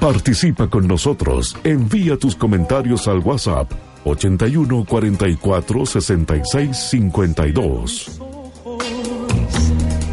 Participa con nosotros. Envía tus comentarios al WhatsApp 81 44 66 52.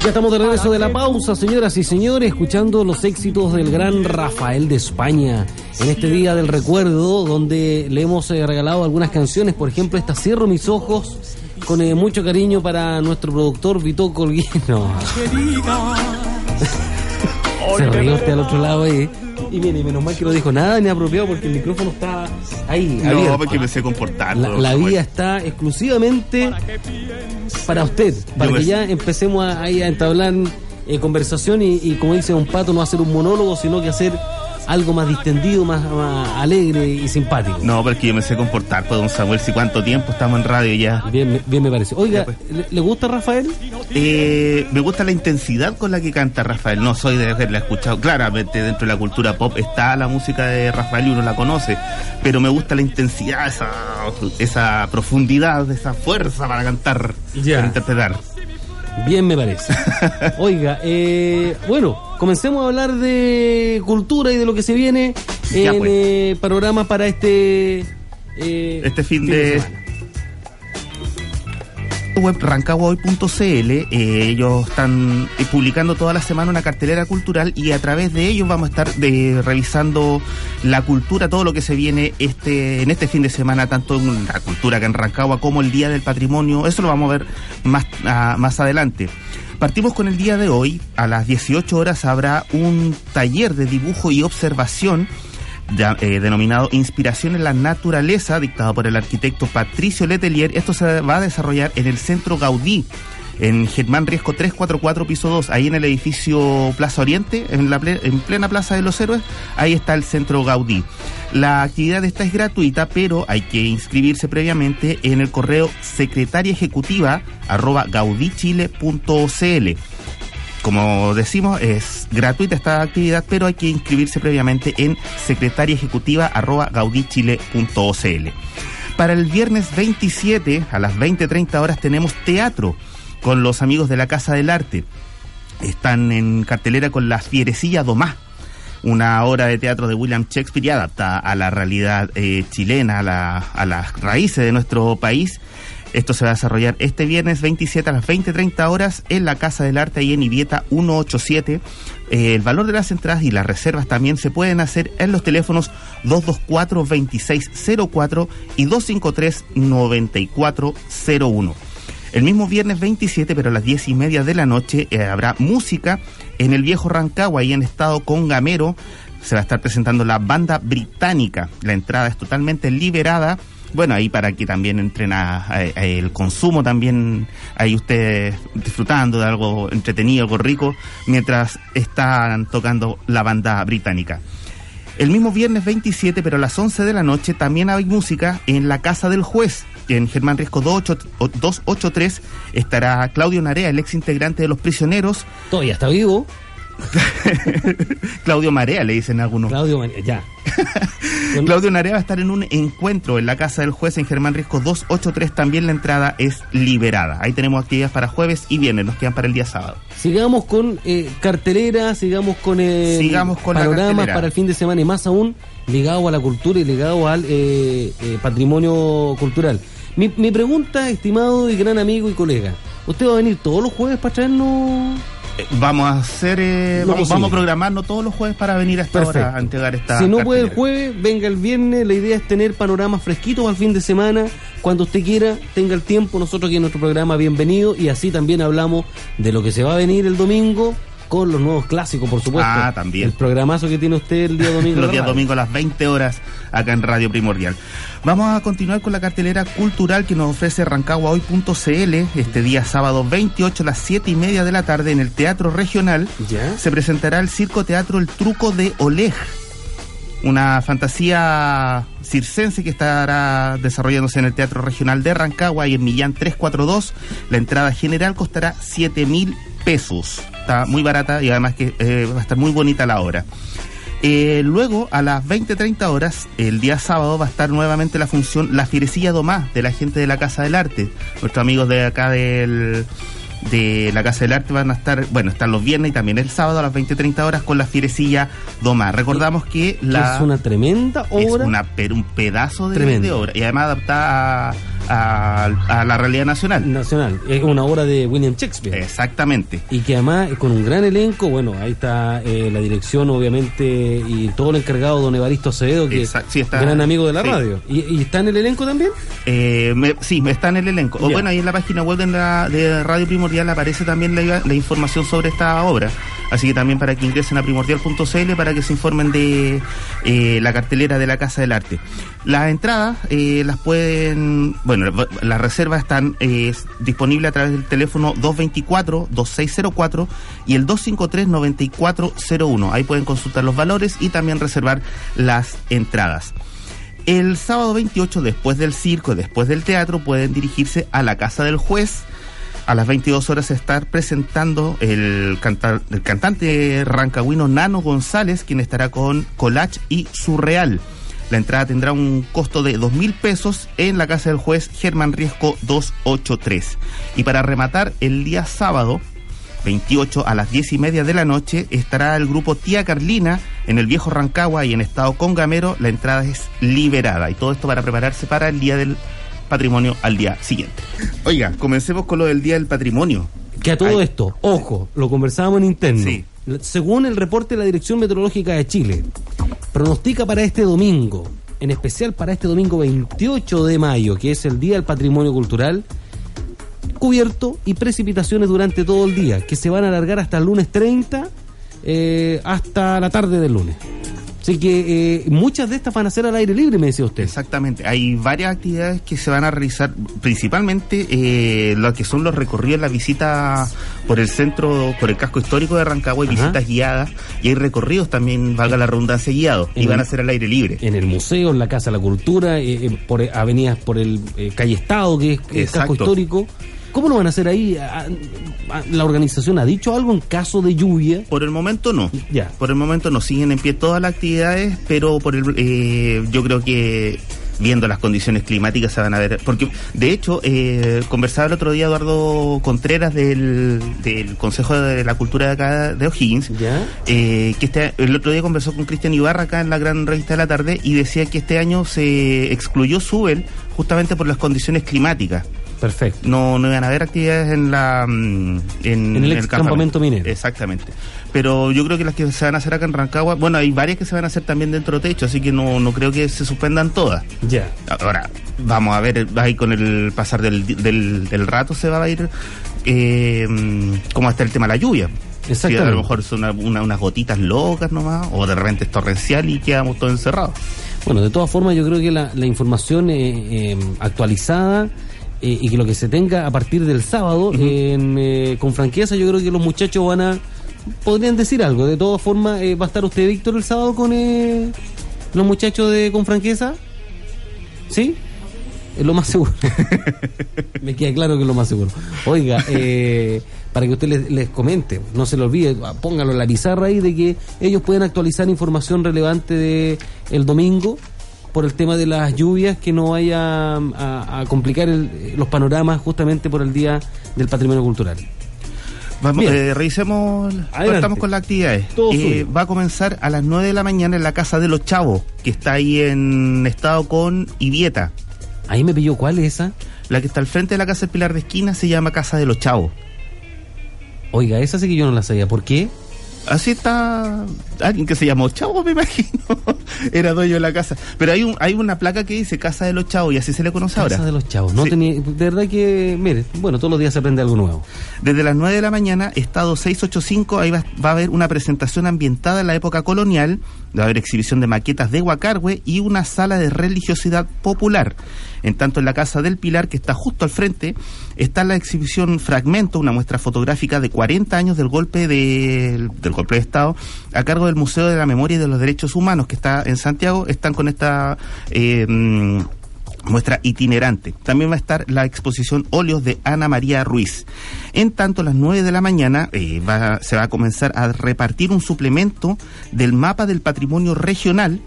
Ya estamos de regreso de la pausa, señoras y señores, escuchando los éxitos del gran Rafael de España. En este día del recuerdo, donde le hemos eh, regalado algunas canciones, por ejemplo, esta Cierro mis ojos, con eh, mucho cariño para nuestro productor Vito Colguino. Se rió al otro lado ahí. Y mire, menos mal que no dijo nada ni apropiado porque el micrófono está ahí. No, abierto. porque me sé comportar. La, la vía está exclusivamente para usted, para Yo que me- ya empecemos a, a entablar eh, conversación y, y como dice un pato, no hacer un monólogo, sino que hacer algo más distendido, más, más alegre y simpático. No, porque yo me sé comportar, pues, don Samuel, si cuánto tiempo estamos en radio ya. Bien, bien me parece. Oiga, pues. ¿le, le gusta Rafael? Eh, me gusta la intensidad con la que canta Rafael. No soy de haberla escuchado. Claramente, dentro de la cultura pop está la música de Rafael y uno la conoce. Pero me gusta la intensidad, esa, esa profundidad, esa fuerza para cantar, Ya. para interpretar. Bien me parece. Oiga, eh, bueno, comencemos a hablar de cultura y de lo que se viene Ya, en pues. eh, panorama para este... eh, Este fin de- semana. web rancagua.hoy.cl eh, ellos están eh, publicando toda la semana una cartelera cultural y a través de ellos vamos a estar de, revisando la cultura, todo lo que se viene este en este fin de semana, tanto en la cultura que en Rancagua como el Día del Patrimonio, eso lo vamos a ver más, ah, más adelante. Partimos con el día de hoy, a las 18 horas habrá un taller de dibujo y observación eh, denominado Inspiración en la Naturaleza, dictado por el arquitecto Patricio Letelier. Esto se va a desarrollar en el Centro Gaudí, en Germán Riesco 344, piso 2, ahí en el edificio Plaza Oriente, en, la en plena Plaza de los Héroes, ahí está el Centro Gaudí. La actividad esta es gratuita, pero hay que inscribirse previamente en el correo secretaria ejecutiva arroba gaudichile.cl. Como decimos, es gratuita esta actividad, pero hay que inscribirse previamente en secretariaejecutiva.gaudichile.cl. Para el viernes 27 a las 20.30 horas tenemos teatro con los amigos de la Casa del Arte. Están en cartelera con La Fierecilla Domá, una obra de teatro de William Shakespeare adaptada a la realidad eh, chilena, a, la- a las raíces de nuestro país. Esto se va a desarrollar este viernes 27 a las 20.30 horas en la Casa del Arte ahí en Ibieta 187. Eh, el valor de las entradas y las reservas también se pueden hacer en los teléfonos 224-2604 y 253-9401. El mismo viernes 27, pero a las 10 y media de la noche, eh, habrá música en el viejo Rancagua, ahí en estado con Gamero. Se va a estar presentando la banda británica. La entrada es totalmente liberada. Bueno, ahí para que también entren a, a- a el consumo también, ahí ustedes disfrutando de algo entretenido, algo rico, mientras están tocando la banda británica. El mismo viernes 27, pero a las 11 de la noche, también hay música en la Casa del Juez. En Germán Riesco 28 o 283 estará Claudio Narea, el ex integrante de Los Prisioneros. Todavía está vivo. Claudio Marea, le dicen algunos. Claudio, Man- ya. Claudio Narea va a estar en un encuentro en la Casa del Juez en Germán Riesco 283. También la entrada es liberada. Ahí tenemos actividades para jueves y viernes. Nos quedan para el día sábado. Sigamos con eh, cartelera, sigamos con eh, Sigamos con la panoramas cartelera. para el fin de semana y más aún ligado a la cultura y ligado al eh, eh, patrimonio cultural. Mi, mi pregunta, estimado y gran amigo y colega, ¿usted va a venir todos los jueves para traernos? Vamos a hacer, eh, vamos, vamos a programarnos todos los jueves para venir a esta hora a entregar esta. Si no puede el jueves, venga el viernes. La idea es tener panoramas fresquitos al fin de semana. Cuando usted quiera, tenga el tiempo. Nosotros aquí en nuestro programa, bienvenido. Y así también hablamos de lo que se va a venir el domingo con los nuevos clásicos, por supuesto. Ah, también. El programazo que tiene usted el día domingo. Los días domingos a las 20 horas acá en Radio Primordial. Vamos a continuar con la cartelera cultural que nos ofrece rancaguahoy.cl este día sábado 28 a las 7 y media de la tarde en el Teatro Regional. ¿Ya? Se presentará el Circo Teatro El Truco de Oleg una fantasía circense que estará desarrollándose en el Teatro Regional de Rancagua y en Millán 342. La entrada general costará 7 mil pesos. Está muy barata y además que eh, va a estar muy bonita la obra. Eh, luego, a las 20-30 horas, el día sábado, va a estar nuevamente la función La Fierecilla Domás de la gente de la Casa del Arte. Nuestros amigos de acá del de la Casa del Arte van a estar, bueno, están los viernes y también el sábado a las 20-30 horas con la Fierecilla Domás. Recordamos que la... es una tremenda obra. Es una, un pedazo de, de obra y además adaptada a a, la realidad nacional. Nacional, es una obra de William Shakespeare. Exactamente. Y que además con un gran elenco, bueno, ahí está eh, la dirección obviamente y todo el encargado, don Evaristo Acevedo, que es gran amigo de la radio. ¿Y, está en el elenco también? Eh, sí, está en el elenco. O bueno, ahí en la página web de, Radio Primordial aparece también la, la información sobre esta obra. Así que también para que ingresen a primordial.cl para que se informen de eh, la cartelera de la Casa del Arte. Las entradas eh, las pueden, bueno, las reservas están eh, disponibles a través del teléfono 224-2604 y el 253-9401. Ahí pueden consultar los valores y también reservar las entradas. El sábado 28, después del circo, después del teatro, pueden dirigirse a la Casa del Juez a las 22 horas estar presentando el, cantante rancagüino Nano González, quien estará con Colach y Surreal. La entrada tendrá un costo de dos mil pesos en la casa del juez Germán Riesco 283. Y para rematar, el día sábado 28 a las 10 y media de la noche estará el grupo Tía Carlina en el viejo Rancagua y en estado congamero. La entrada es liberada y todo esto para prepararse para el día del patrimonio al día siguiente. Oiga, comencemos con lo del Día del Patrimonio. Que a todo esto, ojo, lo conversábamos en interno. Sí. Según el reporte de la Dirección Meteorológica de Chile, pronostica para este domingo, en especial para este domingo 28 de mayo, que es el Día del Patrimonio Cultural, cubierto y precipitaciones durante todo el día, que se van a alargar hasta el lunes 30, eh, hasta la tarde del lunes. Así que eh, muchas de estas van a ser al aire libre, me decía usted. Exactamente. Hay varias actividades que se van a realizar, principalmente eh, lo que son los recorridos, la visita por el centro, por el casco histórico de Rancagua, y visitas guiadas. Y hay recorridos también, valga la redundancia, guiados. y van a ser al aire libre. En el museo, en la Casa de la Cultura, eh, por avenidas por el Calle Estado, que es el casco histórico. ¿Cómo lo van a hacer ahí? ¿La organización ha dicho algo en caso de lluvia? Por el momento no. Ya. Por el momento no. Siguen en pie todas las actividades, pero por el, eh, yo creo que viendo las condiciones climáticas se van a ver. Porque, de hecho, eh, conversaba el otro día Eduardo Contreras del, Consejo de la Cultura de acá de O'Higgins, eh, que este, el otro día conversó con Cristian Ibarra acá en la gran revista de la tarde y decía que este año se excluyó Subel justamente por las condiciones climáticas. Perfecto. No, no iban a haber actividades en la mm, en, el, campamento minero. Exactamente. Pero yo creo que las que se van a hacer acá en Rancagua, bueno, hay varias que se van a hacer también dentro de techo, así que no, no creo que se suspendan todas. Ya. Ahora, vamos a ver, ahí con el pasar del, del, rato se va a ir eh, cómo está el tema de la lluvia. Exactamente. a lo mejor son unas gotitas locas nomás, o de repente es torrencial y quedamos todos encerrados. Bueno, de todas formas, yo creo que la, la información eh, eh, actualizada eh, y que lo que se tenga a partir del sábado, eh, con franqueza, yo creo que los muchachos van a. podrían decir algo. De todas formas, eh, ¿va a estar usted, Víctor, el sábado con los muchachos de con franqueza? ¿Sí? Es lo más seguro. Me queda claro que es lo más seguro. Oiga, para que usted les, les, comente, no se lo olvide, póngalo en la pizarra ahí de que ellos pueden actualizar información relevante de el domingo por el tema de las lluvias que no vaya a, complicar los panoramas justamente por el Día del Patrimonio Cultural. Vamos, eh, revisemos, estamos con las actividades. Eh, va a comenzar a las 9 de la mañana en la Casa de los Chavos, que está ahí en estado con Ibieta. Ahí me pilló, ¿cuál es esa? La que está al frente de la Casa del Pilar de Esquina se llama Casa de los Chavos. Oiga, esa sí que yo no la sabía. ¿Por qué? Así está alguien que se llamó Chavo, me imagino. Era dueño de la casa. Pero hay un, hay una placa que dice Casa de los Chavos y así se le conoce ahora. Casa de los Chavos. No Sí. tenía, de verdad que, mire, bueno, todos los días se aprende algo nuevo. Desde las 9 de la mañana, estado 685, ahí va, va a haber una presentación ambientada en la época colonial, va a haber exhibición de maquetas de Huacargüe y una sala de religiosidad popular. En tanto, en la Casa del Pilar, que está justo al frente, está la exhibición Fragmento, una muestra fotográfica de 40 años del golpe de, del golpe de Estado, a cargo del Museo de la Memoria y de los Derechos Humanos, que está en Santiago, están con esta... eh, mm, muestra itinerante. También va a estar la exposición óleos de Ana María Ruiz. En tanto, a las 9 de la mañana eh, va- se va a comenzar a repartir un suplemento del mapa del patrimonio regional.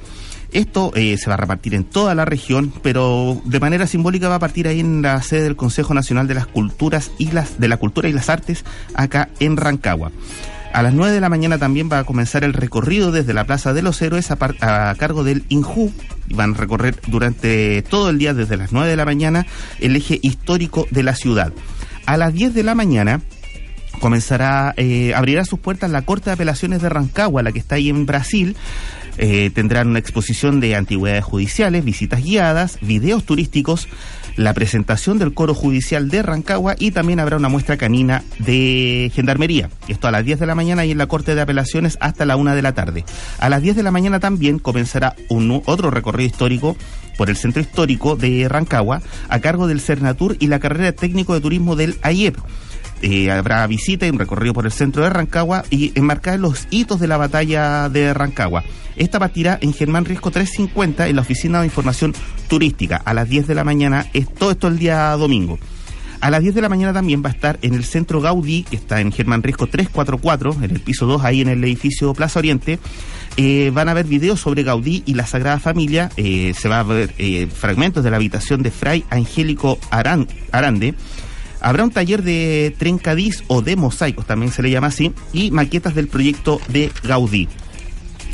Esto eh, se va a repartir en toda la región, pero de manera simbólica va a partir ahí en la sede del Consejo Nacional de las Culturas y las de la Cultura y las Artes, acá en Rancagua. A las 9 de la mañana también va a comenzar el recorrido desde la Plaza de los Héroes a, cargo del INJU. Van a recorrer durante todo el día, desde las 9 de la mañana, el eje histórico de la ciudad. A las 10 de la mañana comenzará, eh, abrirá sus puertas la Corte de Apelaciones de Rancagua, la que está ahí en Brasil. Eh, tendrán una exposición de antigüedades judiciales, visitas guiadas, videos turísticos, la presentación del coro judicial de Rancagua y también habrá una muestra canina de gendarmería. Esto a las 10 de la mañana y en la Corte de Apelaciones hasta la 1 de la tarde. A las 10 de la mañana también comenzará un otro recorrido histórico por el centro histórico de Rancagua a cargo del Cernatur y la carrera técnico de turismo del AIEP. Eh, habrá visita y un recorrido por el centro de Rancagua y enmarcar los hitos de la batalla de Rancagua. Esta partirá en Germán Riesco 350 en la Oficina de Información Turística a las 10 de la mañana, es todo esto el día domingo. A las 10 de la mañana también va a estar en el centro Gaudí, que está en Germán Riesco 344, en el piso 2, ahí en el edificio Plaza Oriente. Eh, van a ver videos sobre Gaudí y la Sagrada Familia. eh, se va a ver fragmentos de la habitación de Fray Angélico Aran- Arande. Habrá un taller de trencadís o de mosaicos, también se le llama así, y maquetas del proyecto de Gaudí.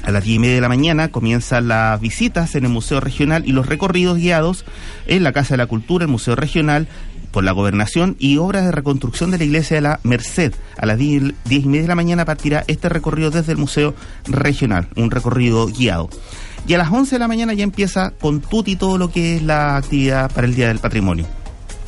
A las 10 y media de la mañana comienzan las visitas en el Museo Regional y los recorridos guiados en la Casa de la Cultura, el Museo Regional, por la Gobernación y obras de reconstrucción de la Iglesia de la Merced. A las 10, 10 y media de la mañana partirá este recorrido desde el Museo Regional, un recorrido guiado. Y a las 11 de la mañana ya empieza con tuti todo lo que es la actividad para el Día del Patrimonio.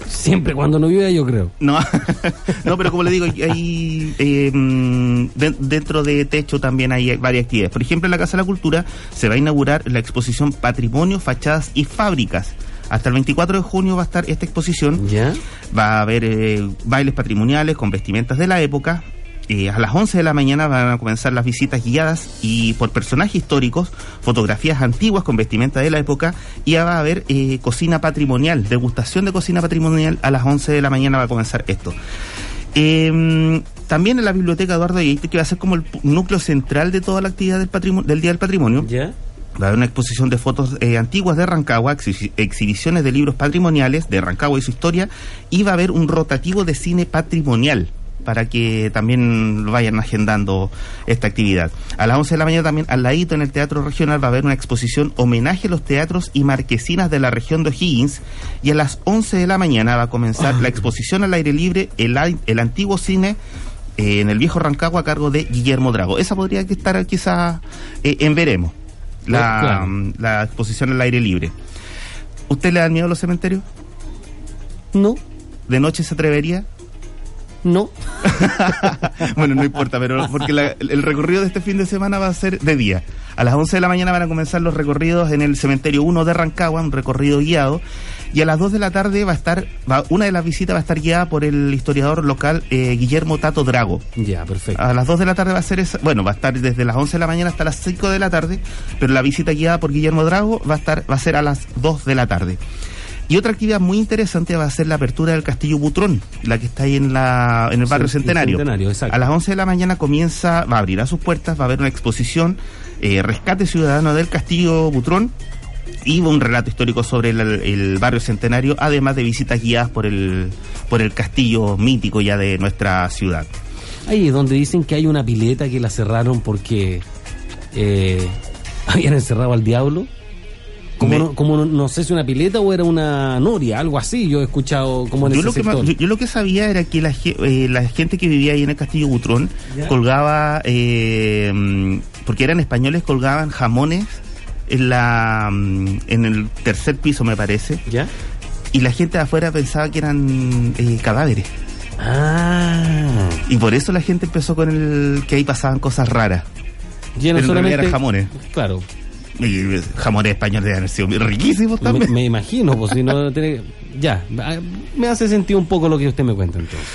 Siempre cuando no llueve, yo creo. No, no, pero como le digo, hay eh, mm, de- dentro de techo también hay varias actividades. Por ejemplo, en la Casa de la Cultura se va a inaugurar la exposición Patrimonio, Fachadas y Fábricas. Hasta el 24 de junio va a estar esta exposición. ¿Ya? Va a haber eh, bailes patrimoniales con vestimentas de la época. Eh, a las 11 de la mañana van a comenzar las visitas guiadas y por personajes históricos, fotografías antiguas con vestimenta de la época y ya va a haber eh, cocina patrimonial, degustación de cocina patrimonial. A las 11 de la mañana va a comenzar esto. Eh, también en la biblioteca Eduardo Yeite, que va a ser como el núcleo central de toda la actividad del, patrimonio, del Día del Patrimonio, ¿Ya? Va a haber una exposición de fotos eh, antiguas de Rancagua, exhi- exhibiciones de libros patrimoniales de Rancagua y su historia, y va a haber un rotativo de cine patrimonial para que también vayan agendando esta actividad. A las 11 de la mañana también al ladito en el Teatro Regional va a haber una exposición homenaje a los teatros y marquesinas de la región de O'Higgins y a las 11 de la mañana va a comenzar la exposición al aire libre, el, el antiguo cine eh, en el viejo Rancagua a cargo de Guillermo Drago. Esa podría que estar quizás eh, en veremos la, Claro. mm, la exposición al aire libre. ¿Usted le da miedo a los cementerios? No, ¿De noche se atrevería? No. bueno, no importa, pero porque la- el recorrido de este fin de semana va a ser de día. A las 11 de la mañana van a comenzar los recorridos en el cementerio 1 de Rancagua, un recorrido guiado. Y a las 2 de la tarde va a estar, va- una de las visitas va a estar guiada por el historiador local eh, Guillermo Tato Drago. Ya, perfecto. A las 2 de la tarde va a ser esa, bueno, va a estar desde las 11 de la mañana hasta las 5 de la tarde, pero la visita guiada por Guillermo Drago va a estar va a ser a las 2 de la tarde. Y otra actividad muy interesante va a ser la apertura del Castillo Butrón, la que está ahí en la en el barrio Sí, Centenario. A las 11 de la mañana comienza, va a abrir a sus puertas, va a haber una exposición eh, Rescate Ciudadano del Castillo Butrón y un relato histórico sobre el, el barrio Centenario, además de visitas guiadas por el por el castillo mítico ya de nuestra ciudad. Ahí es donde dicen que hay una pileta que la cerraron porque eh, habían encerrado al diablo. Como, Me- no, como no, no sé si una pileta o era una noria, algo así. Yo he escuchado como en Yo ese lo, que, sector. yo, yo lo que sabía era que la, eh, la gente que vivía ahí en el Castillo Butrón Ya. colgaba, eh, mm, porque eran españoles, colgaban jamones en, la, mm, en el tercer piso, me parece, ¿Ya? y la gente de afuera pensaba que eran eh, cadáveres. Ah. Y por eso la gente empezó con el que ahí pasaban cosas raras. Ya no Pero en solamente. eran jamones. Claro. Y jamones españoles deben haber sido riquísimos también. me imagino, pues si no tiene. Ya, ah, me hace sentido un poco lo que usted me cuenta entonces.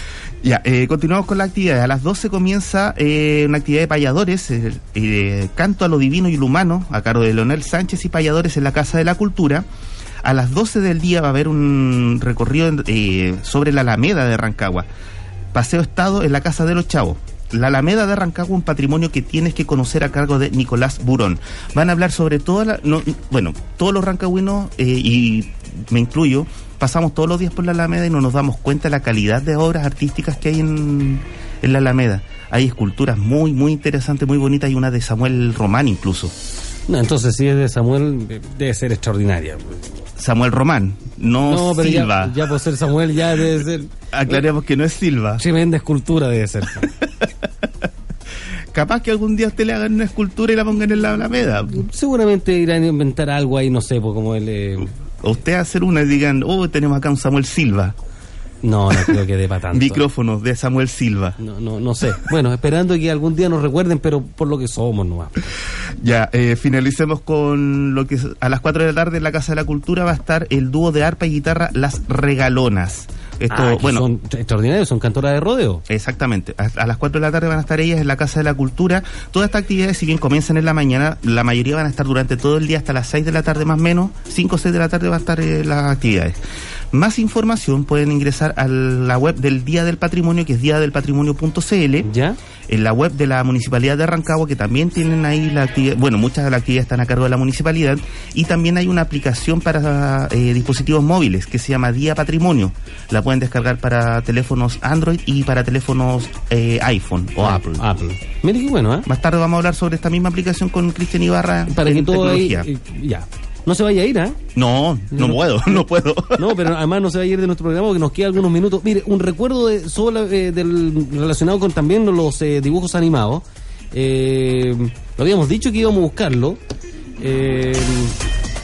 Ya, eh, continuamos con la actividad. A las 12 comienza eh, una actividad de payadores, eh, eh, canto a lo divino y lo humano, a cargo de Leonel Sánchez y payadores en la Casa de la Cultura. A las 12 del día va a haber un recorrido eh, sobre la Alameda de Rancagua. Paseo Estado en la Casa de los Chavos. La Alameda de Rancagua, un patrimonio que tienes que conocer a cargo de Nicolás Burón. Van a hablar sobre toda bueno, todos los rancagüinos, eh, y me incluyo, pasamos todos los días por la Alameda y no nos damos cuenta de la calidad de obras artísticas que hay en, en la Alameda. Hay esculturas muy, muy interesantes, muy bonitas. Hay una de Samuel Román incluso. No, entonces si es de Samuel, eh, debe ser extraordinaria. Samuel Román, no, Silva. ya, ya por ser Samuel ya debe ser. Aclaremos que no es Silva. Tremenda escultura debe ser. Capaz que algún día usted le hagan una escultura y la pongan en la Alameda. Seguramente irán a inventar algo ahí, no sé, pues como el. eh, usted hacer una y digan, oh, tenemos acá un Samuel Silva. No, no creo que dé para tanto. Micrófonos de Samuel Silva. No, no, no sé. Bueno, esperando que algún día nos recuerden, pero por lo que somos nomás. Ya, eh, finalicemos con lo que a las 4 de la tarde en la Casa de la Cultura va a estar el dúo de arpa y guitarra Las Regalonas. Esto, Ah, bueno, son extraordinarios, son cantoras de rodeo. Exactamente. A, a las 4 de la tarde van a estar ellas en la Casa de la Cultura. Todas estas actividades, si bien comienzan en la mañana, la mayoría van a estar durante todo el día hasta las 6 de la tarde más o menos. 5 o 6 de la tarde van a estar eh, las actividades. Más información pueden ingresar a la web del Día del Patrimonio, que es diadelpatrimonio.cl. ¿Ya? En la web de la Municipalidad de Rancagua, que también tienen ahí la actividad, bueno, muchas de las actividades están a cargo de la municipalidad, y también hay una aplicación para eh, dispositivos móviles que se llama Día Patrimonio. La pueden descargar para teléfonos Android y para teléfonos eh, iPhone o Apple. Apple. Mire qué bueno, ¿eh? Más tarde vamos a hablar sobre esta misma aplicación con Cristian Ibarra Para en que todo ahí. eh, Ya. No se vaya a ir, ¿eh? No, no, No. puedo, no puedo. No, pero además no se va a ir de nuestro programa porque nos quedan algunos minutos. Mire, un recuerdo de, sobre, eh, del, relacionado con también los eh, dibujos animados. Eh, lo habíamos dicho que íbamos a buscarlo. Eh,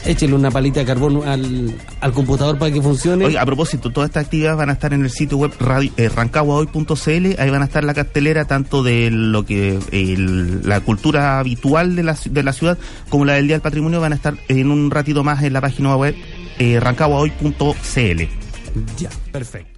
échele una palita de carbón al, al computador para que funcione. Oiga, a propósito, todas estas actividades van a estar en el sitio web radio, eh, rancaguahoy.cl. Ahí van a estar la cartelera tanto de lo que el- la cultura habitual de la, de la ciudad como la del Día del Patrimonio. Van a estar en un ratito más en la página web eh, rancaguahoy.cl. Ya, perfecto.